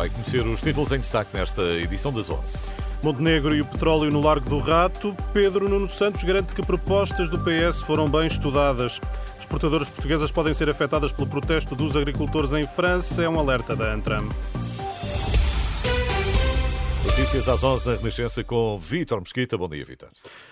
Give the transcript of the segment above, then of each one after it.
Vai conhecer os títulos em destaque nesta edição das 11. Montenegro e o petróleo no Largo do Rato. Pedro Nuno Santos garante que propostas do PS foram bem estudadas. Exportadoras portuguesas podem ser afetadas pelo protesto dos agricultores em França. É um alerta da Antram. Notícias às 11 na Renascença com Vítor Mesquita. Bom dia, Vítor.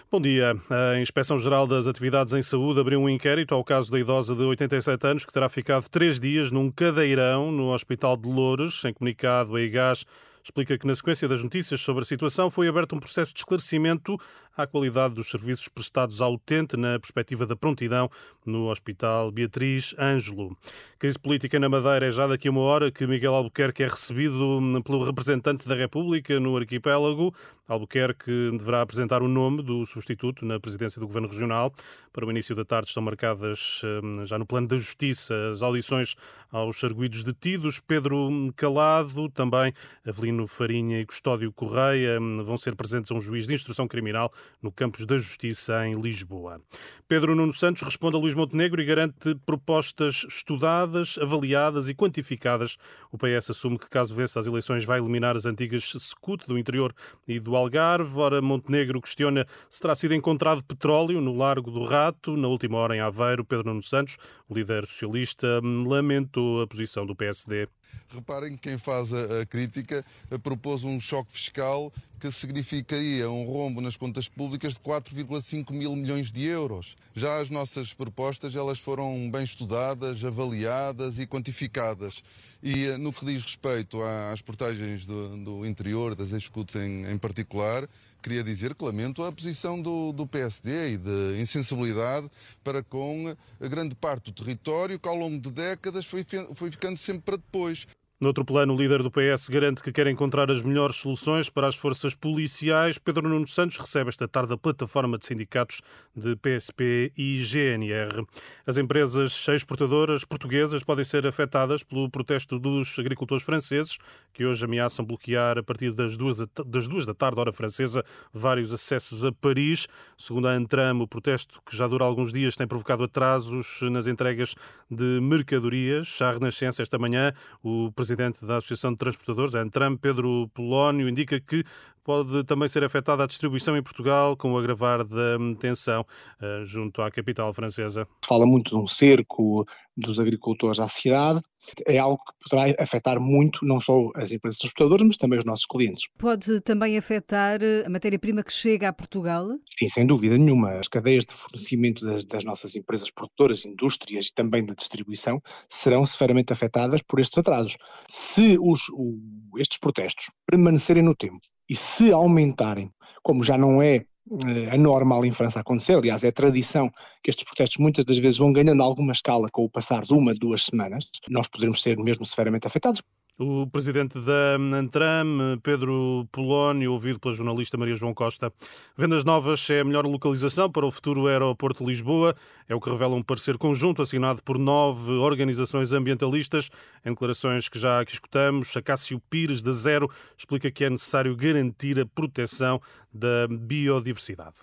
Bom dia. A Inspeção-Geral das Atividades em Saúde abriu um inquérito ao caso da idosa de 87 anos que terá ficado três dias num cadeirão no Hospital de Louros. Em comunicado, a IGAS explica que, na sequência das notícias sobre a situação, foi aberto um processo de esclarecimento à qualidade dos serviços prestados ao utente na perspectiva da prontidão no Hospital Beatriz Ângelo. Crise política na Madeira é já daqui a uma hora que Miguel Albuquerque é recebido pelo representante da República no arquipélago. Albuquerque deverá apresentar o nome do substituto na presidência do Governo Regional. Para o início da tarde estão marcadas, hum, já no plano da Justiça, as audições aos arguídos detidos. Pedro Calado, também Avelino Farinha e Custódio Correia hum, vão ser presentes a um juiz de instrução criminal no Campos da Justiça, em Lisboa. Pedro Nuno Santos responde a Luís Montenegro e garante propostas estudadas, avaliadas e quantificadas. O PS assume que, caso vença as eleições, vai eliminar as antigas SECUT do interior e do Algarve. Ora, Montenegro questiona se terá sido encontrado petróleo no Largo do Rato. Na última hora, em Aveiro, Pedro Nuno Santos, o líder socialista, lamentou a posição do PSD. Reparem que quem faz a, a crítica a propôs um choque fiscal que significaria um rombo nas contas públicas de 4,5 mil milhões de euros. Já as nossas propostas elas foram bem estudadas, avaliadas e quantificadas. E eh, no que diz respeito às portagens do, do interior, das escutas em, em particular, queria dizer que lamento a posição do, do, PSD e de insensibilidade para com grande parte do território que ao longo de décadas foi, foi ficando sempre para depois. No outro plano, o líder do PS garante que quer encontrar as melhores soluções para as forças policiais. Pedro Nuno Santos recebe esta tarde a plataforma de sindicatos de PSP e GNR. As empresas exportadoras portuguesas podem ser afetadas pelo protesto dos agricultores franceses, que hoje ameaçam bloquear a partir das duas, das duas da tarde, hora francesa, vários acessos a Paris. Segundo a Antram, o protesto, que já dura alguns dias, tem provocado atrasos nas entregas de mercadorias. À Renascença, esta manhã, o presidente presidente da Associação de Transportadores, a Antram, Pedro Polónio, indica que pode também ser afetada a distribuição em Portugal com o agravar da tensão uh, junto à capital francesa. Fala muito de um cerco dos agricultores à cidade. É algo que poderá afetar muito não só as empresas transportadoras, mas também os nossos clientes. Pode também afetar eh, a matéria-prima que chega a Portugal? Sim, sem dúvida nenhuma. As cadeias de fornecimento das, das nossas empresas produtoras, indústrias e também da distribuição serão severamente afetadas por estes atrasos. Se os, o, estes protestos permanecerem no tempo e se aumentarem, como já não é eh, anormal em França acontecer, aliás, é tradição que estes protestos muitas das vezes vão ganhando alguma escala com o passar de uma, duas semanas, nós poderemos ser mesmo severamente afetados. O presidente da Antram, Pedro Polónio, ouvido pela jornalista Maria João Costa. Vendas Novas é a melhor localização para o futuro aeroporto de Lisboa. É o que revela um parecer conjunto assinado por nove organizações ambientalistas. Em declarações que já aqui escutamos, a Cássio Pires, da Zero, explica que é necessário garantir a proteção da biodiversidade.